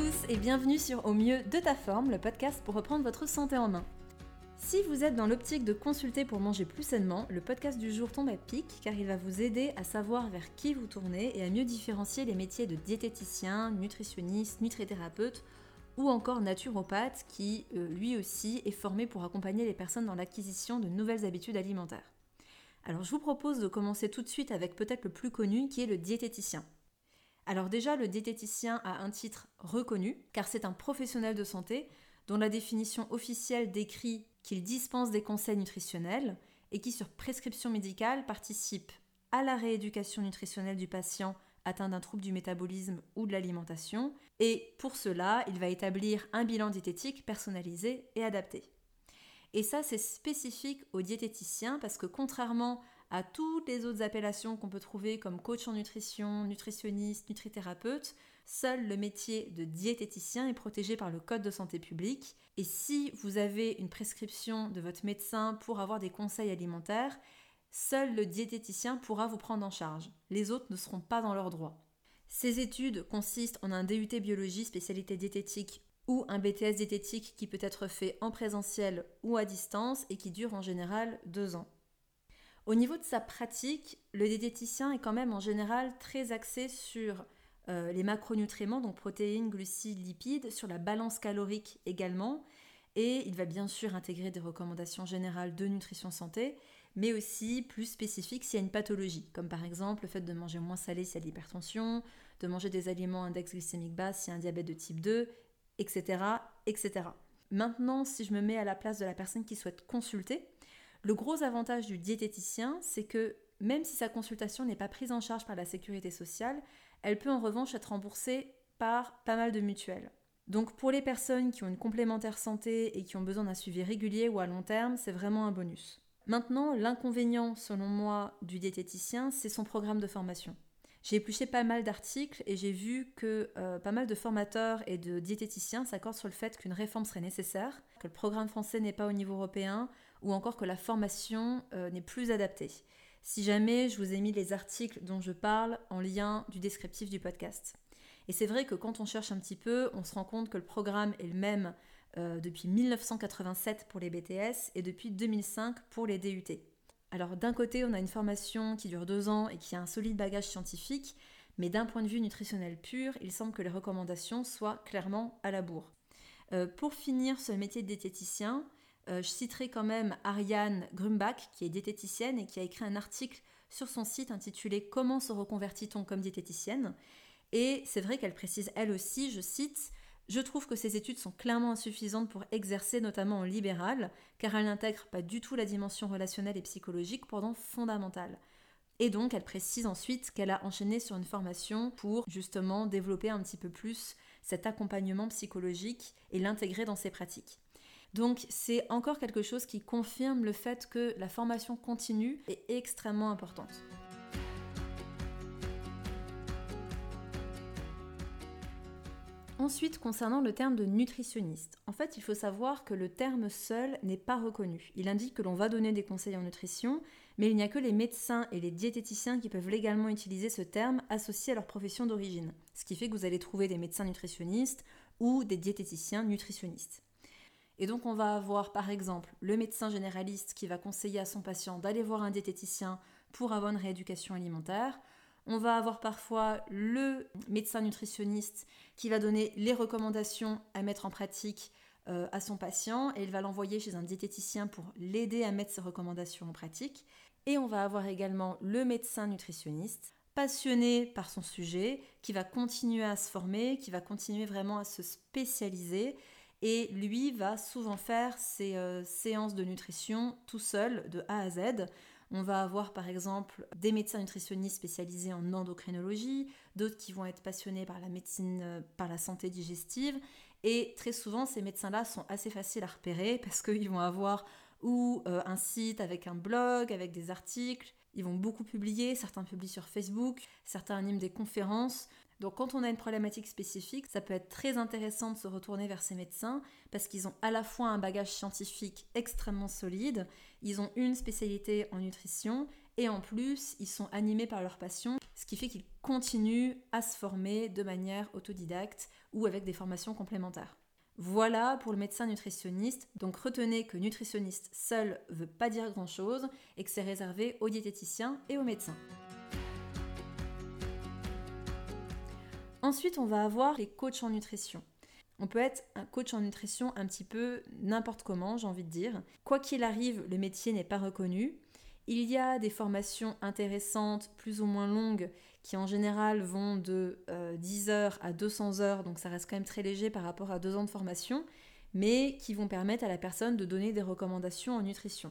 tous et bienvenue sur Au mieux de ta forme, le podcast pour reprendre votre santé en main. Si vous êtes dans l'optique de consulter pour manger plus sainement, le podcast du jour tombe à pic car il va vous aider à savoir vers qui vous tournez et à mieux différencier les métiers de diététicien, nutritionniste, nutrithérapeute ou encore naturopathe qui, euh, lui aussi, est formé pour accompagner les personnes dans l'acquisition de nouvelles habitudes alimentaires. Alors je vous propose de commencer tout de suite avec peut-être le plus connu qui est le diététicien. Alors déjà, le diététicien a un titre reconnu car c'est un professionnel de santé dont la définition officielle décrit qu'il dispense des conseils nutritionnels et qui sur prescription médicale participe à la rééducation nutritionnelle du patient atteint d'un trouble du métabolisme ou de l'alimentation, et pour cela, il va établir un bilan diététique personnalisé et adapté. Et ça, c'est spécifique aux diététiciens parce que contrairement à toutes les autres appellations qu'on peut trouver comme coach en nutrition, nutritionniste, nutrithérapeute, seul le métier de diététicien est protégé par le Code de santé publique. Et si vous avez une prescription de votre médecin pour avoir des conseils alimentaires, seul le diététicien pourra vous prendre en charge. Les autres ne seront pas dans leurs droits. Ces études consistent en un DUT biologie spécialité diététique ou un BTS diététique qui peut être fait en présentiel ou à distance et qui dure en général deux ans. Au niveau de sa pratique, le diététicien est quand même en général très axé sur euh, les macronutriments, donc protéines, glucides, lipides, sur la balance calorique également, et il va bien sûr intégrer des recommandations générales de nutrition santé, mais aussi plus spécifiques s'il y a une pathologie, comme par exemple le fait de manger moins salé s'il y a de l'hypertension, de manger des aliments index glycémique bas s'il y a un diabète de type 2, etc., etc. Maintenant, si je me mets à la place de la personne qui souhaite consulter, le gros avantage du diététicien, c'est que même si sa consultation n'est pas prise en charge par la sécurité sociale, elle peut en revanche être remboursée par pas mal de mutuelles. Donc pour les personnes qui ont une complémentaire santé et qui ont besoin d'un suivi régulier ou à long terme, c'est vraiment un bonus. Maintenant, l'inconvénient, selon moi, du diététicien, c'est son programme de formation. J'ai épluché pas mal d'articles et j'ai vu que euh, pas mal de formateurs et de diététiciens s'accordent sur le fait qu'une réforme serait nécessaire, que le programme français n'est pas au niveau européen ou encore que la formation euh, n'est plus adaptée. Si jamais, je vous ai mis les articles dont je parle en lien du descriptif du podcast. Et c'est vrai que quand on cherche un petit peu, on se rend compte que le programme est le même euh, depuis 1987 pour les BTS et depuis 2005 pour les DUT. Alors d'un côté, on a une formation qui dure deux ans et qui a un solide bagage scientifique, mais d'un point de vue nutritionnel pur, il semble que les recommandations soient clairement à la bourre. Euh, pour finir ce métier de diététicien, je citerai quand même Ariane Grumbach, qui est diététicienne et qui a écrit un article sur son site intitulé Comment se reconvertit-on comme diététicienne? Et c'est vrai qu'elle précise elle aussi, je cite, je trouve que ces études sont clairement insuffisantes pour exercer, notamment en libéral, car elles n'intègrent pas du tout la dimension relationnelle et psychologique, pourtant fondamentale. Et donc, elle précise ensuite qu'elle a enchaîné sur une formation pour justement développer un petit peu plus cet accompagnement psychologique et l'intégrer dans ses pratiques. Donc, c'est encore quelque chose qui confirme le fait que la formation continue est extrêmement importante. Ensuite, concernant le terme de nutritionniste, en fait, il faut savoir que le terme seul n'est pas reconnu. Il indique que l'on va donner des conseils en nutrition, mais il n'y a que les médecins et les diététiciens qui peuvent légalement utiliser ce terme associé à leur profession d'origine. Ce qui fait que vous allez trouver des médecins nutritionnistes ou des diététiciens nutritionnistes. Et donc on va avoir par exemple le médecin généraliste qui va conseiller à son patient d'aller voir un diététicien pour avoir une rééducation alimentaire, on va avoir parfois le médecin nutritionniste qui va donner les recommandations à mettre en pratique euh, à son patient et il va l'envoyer chez un diététicien pour l'aider à mettre ses recommandations en pratique. Et on va avoir également le médecin nutritionniste passionné par son sujet, qui va continuer à se former, qui va continuer vraiment à se spécialiser. Et lui va souvent faire ses euh, séances de nutrition tout seul, de A à Z. On va avoir par exemple des médecins nutritionnistes spécialisés en endocrinologie, d'autres qui vont être passionnés par la médecine, euh, par la santé digestive. Et très souvent, ces médecins-là sont assez faciles à repérer parce qu'ils vont avoir ou euh, un site avec un blog, avec des articles. Ils vont beaucoup publier, certains publient sur Facebook, certains animent des conférences. Donc quand on a une problématique spécifique, ça peut être très intéressant de se retourner vers ces médecins parce qu'ils ont à la fois un bagage scientifique extrêmement solide ils ont une spécialité en nutrition et en plus, ils sont animés par leur passion, ce qui fait qu'ils continuent à se former de manière autodidacte ou avec des formations complémentaires. Voilà pour le médecin nutritionniste. Donc retenez que nutritionniste seul veut pas dire grand-chose et que c'est réservé aux diététiciens et aux médecins. Ensuite, on va avoir les coachs en nutrition. On peut être un coach en nutrition un petit peu n'importe comment, j'ai envie de dire. Quoi qu'il arrive, le métier n'est pas reconnu. Il y a des formations intéressantes, plus ou moins longues, qui en général vont de 10 euh, heures à 200 heures, donc ça reste quand même très léger par rapport à deux ans de formation, mais qui vont permettre à la personne de donner des recommandations en nutrition.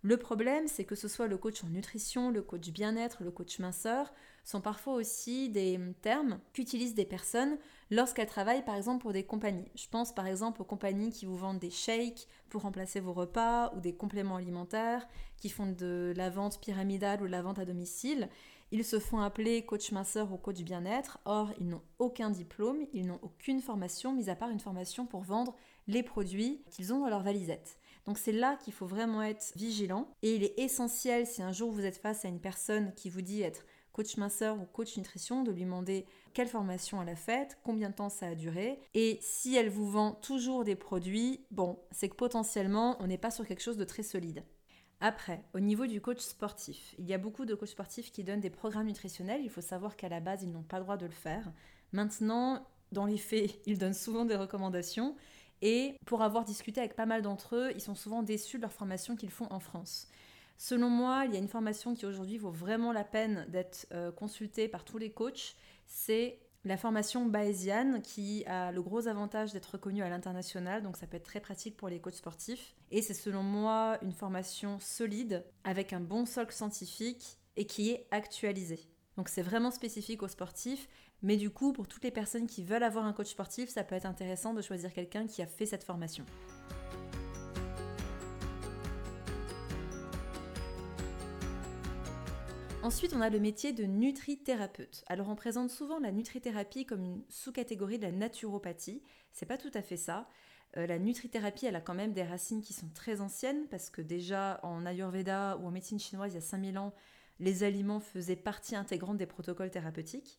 Le problème, c'est que ce soit le coach en nutrition, le coach bien-être, le coach minceur, sont parfois aussi des termes qu'utilisent des personnes lorsqu'elles travaillent par exemple pour des compagnies. Je pense par exemple aux compagnies qui vous vendent des shakes pour remplacer vos repas ou des compléments alimentaires, qui font de la vente pyramidale ou de la vente à domicile. Ils se font appeler coach minceur ou coach bien-être, or ils n'ont aucun diplôme, ils n'ont aucune formation, mis à part une formation pour vendre les produits qu'ils ont dans leur valisette. Donc c'est là qu'il faut vraiment être vigilant et il est essentiel si un jour vous êtes face à une personne qui vous dit être coach minceur ou coach nutrition de lui demander quelle formation elle a faite, combien de temps ça a duré et si elle vous vend toujours des produits, bon, c'est que potentiellement on n'est pas sur quelque chose de très solide. Après, au niveau du coach sportif, il y a beaucoup de coachs sportifs qui donnent des programmes nutritionnels. Il faut savoir qu'à la base, ils n'ont pas le droit de le faire. Maintenant, dans les faits, ils donnent souvent des recommandations. Et pour avoir discuté avec pas mal d'entre eux, ils sont souvent déçus de leur formation qu'ils font en France. Selon moi, il y a une formation qui aujourd'hui vaut vraiment la peine d'être euh, consultée par tous les coachs. C'est la formation Bayesian qui a le gros avantage d'être reconnue à l'international, donc ça peut être très pratique pour les coachs sportifs. Et c'est selon moi une formation solide avec un bon socle scientifique et qui est actualisée. Donc c'est vraiment spécifique aux sportifs, mais du coup pour toutes les personnes qui veulent avoir un coach sportif, ça peut être intéressant de choisir quelqu'un qui a fait cette formation. Ensuite, on a le métier de nutrithérapeute. Alors, on présente souvent la nutrithérapie comme une sous-catégorie de la naturopathie. C'est pas tout à fait ça. Euh, la nutrithérapie, elle a quand même des racines qui sont très anciennes parce que déjà en Ayurveda ou en médecine chinoise il y a 5000 ans, les aliments faisaient partie intégrante des protocoles thérapeutiques.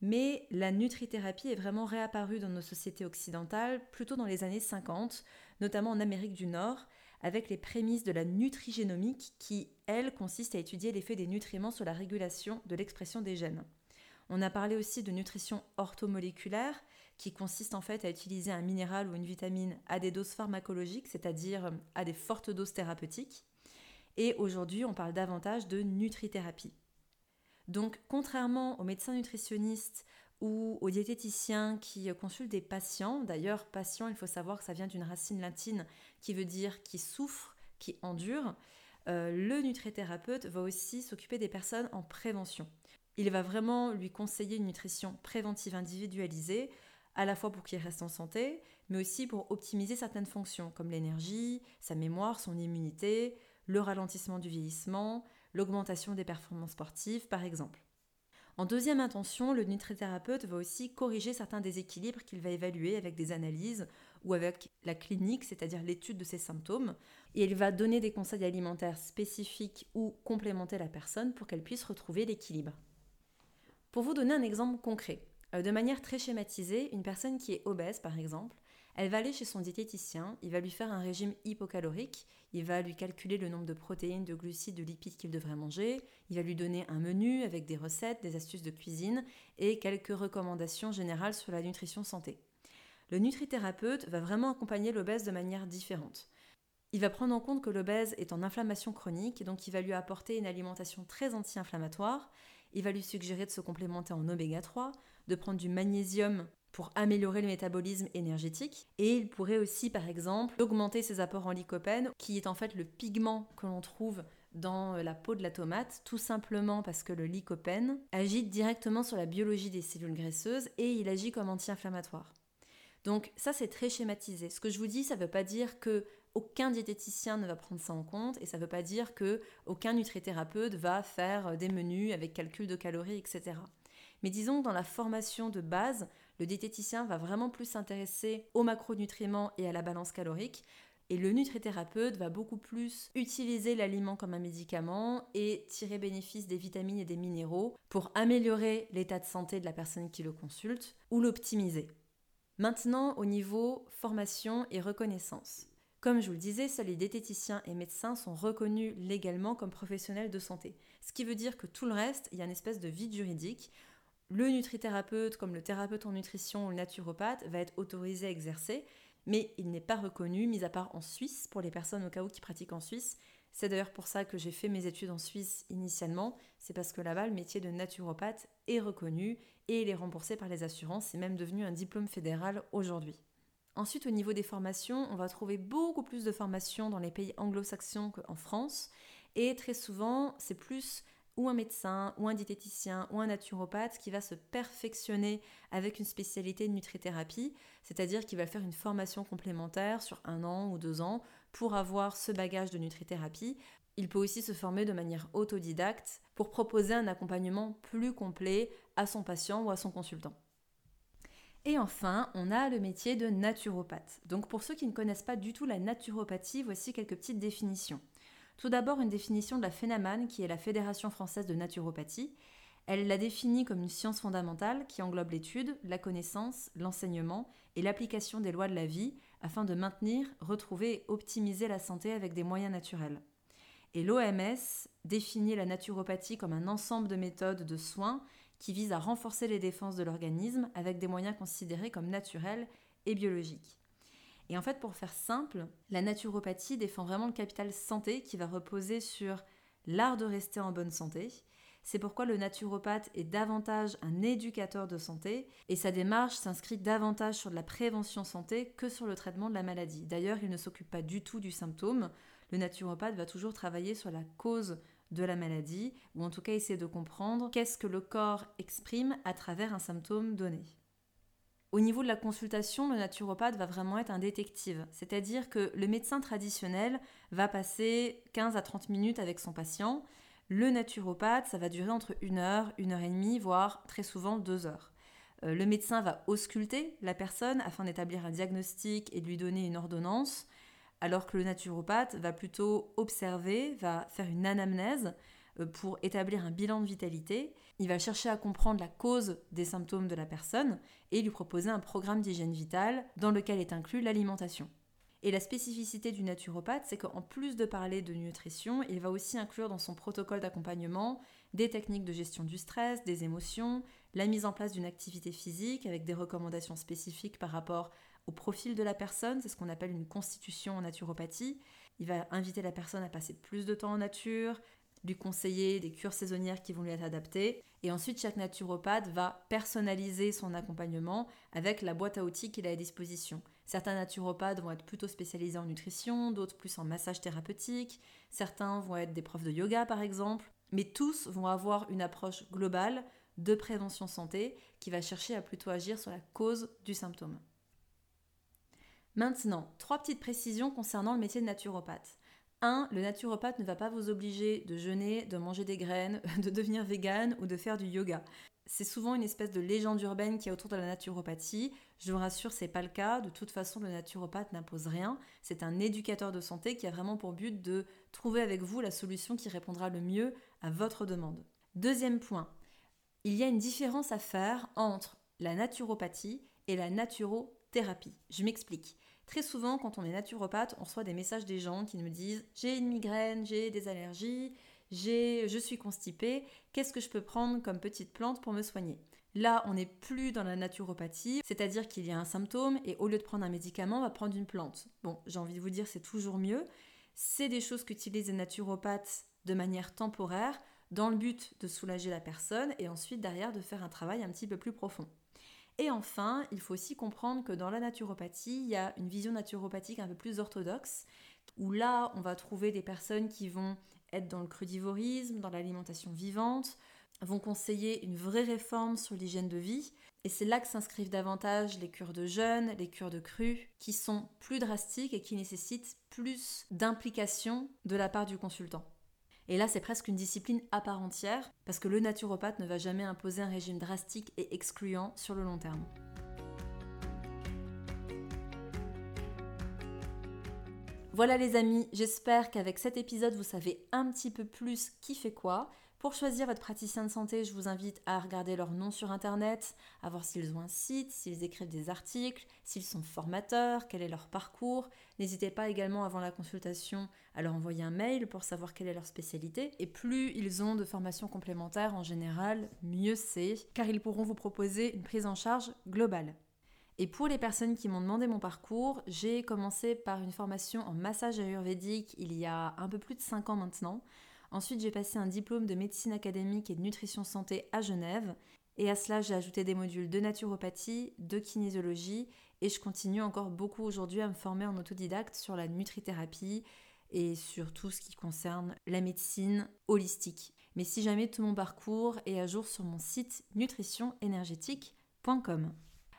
Mais la nutrithérapie est vraiment réapparue dans nos sociétés occidentales plutôt dans les années 50, notamment en Amérique du Nord, avec les prémices de la nutrigénomique qui, elle, consiste à étudier l'effet des nutriments sur la régulation de l'expression des gènes. On a parlé aussi de nutrition orthomoléculaire, qui consiste en fait à utiliser un minéral ou une vitamine à des doses pharmacologiques, c'est-à-dire à des fortes doses thérapeutiques. Et aujourd'hui, on parle davantage de nutrithérapie. Donc, contrairement aux médecins nutritionnistes ou aux diététiciens qui consultent des patients. D'ailleurs, patient, il faut savoir que ça vient d'une racine latine qui veut dire qui souffre, qui endure. Euh, le nutrithérapeute va aussi s'occuper des personnes en prévention. Il va vraiment lui conseiller une nutrition préventive individualisée, à la fois pour qu'il reste en santé, mais aussi pour optimiser certaines fonctions comme l'énergie, sa mémoire, son immunité, le ralentissement du vieillissement, l'augmentation des performances sportives par exemple. En deuxième intention, le nutrithérapeute va aussi corriger certains déséquilibres qu'il va évaluer avec des analyses ou avec la clinique, c'est-à-dire l'étude de ses symptômes, et il va donner des conseils alimentaires spécifiques ou complémenter la personne pour qu'elle puisse retrouver l'équilibre. Pour vous donner un exemple concret, euh, de manière très schématisée, une personne qui est obèse par exemple, elle va aller chez son diététicien, il va lui faire un régime hypocalorique, il va lui calculer le nombre de protéines, de glucides, de lipides qu'il devrait manger, il va lui donner un menu avec des recettes, des astuces de cuisine et quelques recommandations générales sur la nutrition santé. Le nutrithérapeute va vraiment accompagner l'obèse de manière différente. Il va prendre en compte que l'obèse est en inflammation chronique, donc il va lui apporter une alimentation très anti-inflammatoire. Il va lui suggérer de se complémenter en oméga 3, de prendre du magnésium pour améliorer le métabolisme énergétique. Et il pourrait aussi, par exemple, augmenter ses apports en lycopène, qui est en fait le pigment que l'on trouve dans la peau de la tomate, tout simplement parce que le lycopène agit directement sur la biologie des cellules graisseuses et il agit comme anti-inflammatoire. Donc ça c'est très schématisé. Ce que je vous dis, ça ne veut pas dire que aucun diététicien ne va prendre ça en compte et ça ne veut pas dire que aucun nutrithérapeute va faire des menus avec calcul de calories, etc. Mais disons que dans la formation de base, le diététicien va vraiment plus s'intéresser aux macronutriments et à la balance calorique. Et le nutrithérapeute va beaucoup plus utiliser l'aliment comme un médicament et tirer bénéfice des vitamines et des minéraux pour améliorer l'état de santé de la personne qui le consulte ou l'optimiser. Maintenant, au niveau formation et reconnaissance. Comme je vous le disais, seuls les diététiciens et médecins sont reconnus légalement comme professionnels de santé. Ce qui veut dire que tout le reste, il y a une espèce de vide juridique. Le nutrithérapeute, comme le thérapeute en nutrition ou le naturopathe, va être autorisé à exercer, mais il n'est pas reconnu, mis à part en Suisse, pour les personnes au cas où qui pratiquent en Suisse. C'est d'ailleurs pour ça que j'ai fait mes études en Suisse initialement, c'est parce que là-bas, le métier de naturopathe est reconnu et il est remboursé par les assurances, c'est même devenu un diplôme fédéral aujourd'hui. Ensuite, au niveau des formations, on va trouver beaucoup plus de formations dans les pays anglo-saxons qu'en France, et très souvent, c'est plus ou un médecin, ou un diététicien, ou un naturopathe qui va se perfectionner avec une spécialité de nutrithérapie, c'est-à-dire qui va faire une formation complémentaire sur un an ou deux ans pour avoir ce bagage de nutrithérapie. Il peut aussi se former de manière autodidacte pour proposer un accompagnement plus complet à son patient ou à son consultant. Et enfin, on a le métier de naturopathe. Donc pour ceux qui ne connaissent pas du tout la naturopathie, voici quelques petites définitions. Tout d'abord, une définition de la FENAMAN, qui est la Fédération française de naturopathie. Elle la définit comme une science fondamentale qui englobe l'étude, la connaissance, l'enseignement et l'application des lois de la vie afin de maintenir, retrouver et optimiser la santé avec des moyens naturels. Et l'OMS définit la naturopathie comme un ensemble de méthodes de soins qui visent à renforcer les défenses de l'organisme avec des moyens considérés comme naturels et biologiques. Et en fait, pour faire simple, la naturopathie défend vraiment le capital santé qui va reposer sur l'art de rester en bonne santé. C'est pourquoi le naturopathe est davantage un éducateur de santé et sa démarche s'inscrit davantage sur la prévention santé que sur le traitement de la maladie. D'ailleurs, il ne s'occupe pas du tout du symptôme. Le naturopathe va toujours travailler sur la cause de la maladie ou en tout cas essayer de comprendre qu'est-ce que le corps exprime à travers un symptôme donné. Au niveau de la consultation, le naturopathe va vraiment être un détective, c'est-à-dire que le médecin traditionnel va passer 15 à 30 minutes avec son patient. Le naturopathe, ça va durer entre une heure, une heure et demie, voire très souvent deux heures. Euh, le médecin va ausculter la personne afin d'établir un diagnostic et de lui donner une ordonnance, alors que le naturopathe va plutôt observer, va faire une anamnèse, pour établir un bilan de vitalité. Il va chercher à comprendre la cause des symptômes de la personne et lui proposer un programme d'hygiène vitale dans lequel est inclus l'alimentation. Et la spécificité du naturopathe, c'est qu'en plus de parler de nutrition, il va aussi inclure dans son protocole d'accompagnement des techniques de gestion du stress, des émotions, la mise en place d'une activité physique avec des recommandations spécifiques par rapport au profil de la personne, c'est ce qu'on appelle une constitution en naturopathie. Il va inviter la personne à passer plus de temps en nature, lui conseiller des cures saisonnières qui vont lui être adaptées. Et ensuite, chaque naturopathe va personnaliser son accompagnement avec la boîte à outils qu'il a à disposition. Certains naturopathes vont être plutôt spécialisés en nutrition, d'autres plus en massage thérapeutique, certains vont être des profs de yoga par exemple, mais tous vont avoir une approche globale de prévention santé qui va chercher à plutôt agir sur la cause du symptôme. Maintenant, trois petites précisions concernant le métier de naturopathe. 1. Le naturopathe ne va pas vous obliger de jeûner, de manger des graines, de devenir vegan ou de faire du yoga. C'est souvent une espèce de légende urbaine qui est autour de la naturopathie. Je vous rassure, c'est pas le cas. De toute façon, le naturopathe n'impose rien. C'est un éducateur de santé qui a vraiment pour but de trouver avec vous la solution qui répondra le mieux à votre demande. Deuxième point, il y a une différence à faire entre la naturopathie et la naturothérapie. Je m'explique. Très souvent, quand on est naturopathe, on reçoit des messages des gens qui nous disent j'ai une migraine, j'ai des allergies, je suis constipée, qu'est-ce que je peux prendre comme petite plante pour me soigner? Là, on n'est plus dans la naturopathie, c'est-à-dire qu'il y a un symptôme et au lieu de prendre un médicament, on va prendre une plante. Bon, j'ai envie de vous dire, c'est toujours mieux. C'est des choses qu'utilisent les naturopathes de manière temporaire dans le but de soulager la personne et ensuite derrière de faire un travail un petit peu plus profond. Et enfin, il faut aussi comprendre que dans la naturopathie, il y a une vision naturopathique un peu plus orthodoxe, où là, on va trouver des personnes qui vont être dans le crudivorisme, dans l'alimentation vivante, vont conseiller une vraie réforme sur l'hygiène de vie. Et c'est là que s'inscrivent davantage les cures de jeûne, les cures de cru, qui sont plus drastiques et qui nécessitent plus d'implication de la part du consultant. Et là, c'est presque une discipline à part entière, parce que le naturopathe ne va jamais imposer un régime drastique et excluant sur le long terme. Voilà les amis, j'espère qu'avec cet épisode vous savez un petit peu plus qui fait quoi. Pour choisir votre praticien de santé, je vous invite à regarder leur nom sur Internet, à voir s'ils ont un site, s'ils écrivent des articles, s'ils sont formateurs, quel est leur parcours. N'hésitez pas également avant la consultation à leur envoyer un mail pour savoir quelle est leur spécialité. Et plus ils ont de formations complémentaires en général, mieux c'est, car ils pourront vous proposer une prise en charge globale. Et pour les personnes qui m'ont demandé mon parcours, j'ai commencé par une formation en massage ayurvédique il y a un peu plus de 5 ans maintenant. Ensuite, j'ai passé un diplôme de médecine académique et de nutrition santé à Genève. Et à cela, j'ai ajouté des modules de naturopathie, de kinésiologie, et je continue encore beaucoup aujourd'hui à me former en autodidacte sur la nutrithérapie et sur tout ce qui concerne la médecine holistique. Mais si jamais tout mon parcours est à jour sur mon site nutritionénergétique.com.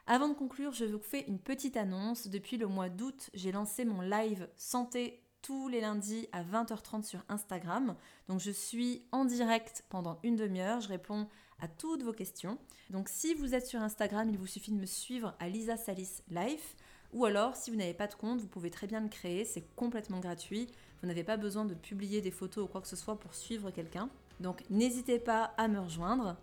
Avant de conclure, je vous fais une petite annonce. Depuis le mois d'août, j'ai lancé mon live santé tous les lundis à 20h30 sur Instagram. Donc je suis en direct pendant une demi-heure, je réponds à toutes vos questions. Donc si vous êtes sur Instagram, il vous suffit de me suivre à Lisa Salis Life. Ou alors, si vous n'avez pas de compte, vous pouvez très bien le créer, c'est complètement gratuit. Vous n'avez pas besoin de publier des photos ou quoi que ce soit pour suivre quelqu'un. Donc n'hésitez pas à me rejoindre.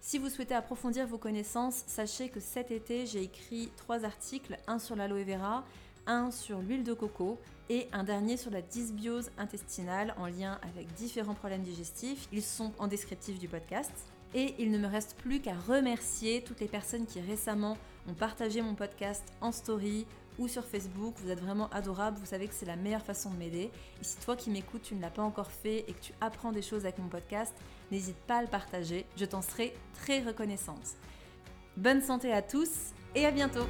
Si vous souhaitez approfondir vos connaissances, sachez que cet été, j'ai écrit trois articles, un sur l'aloe vera, un sur l'huile de coco et un dernier sur la dysbiose intestinale en lien avec différents problèmes digestifs. Ils sont en descriptif du podcast. Et il ne me reste plus qu'à remercier toutes les personnes qui récemment ont partagé mon podcast en story ou sur Facebook. Vous êtes vraiment adorables, vous savez que c'est la meilleure façon de m'aider. Et si toi qui m'écoutes, tu ne l'as pas encore fait et que tu apprends des choses avec mon podcast, n'hésite pas à le partager, je t'en serai très reconnaissante. Bonne santé à tous et à bientôt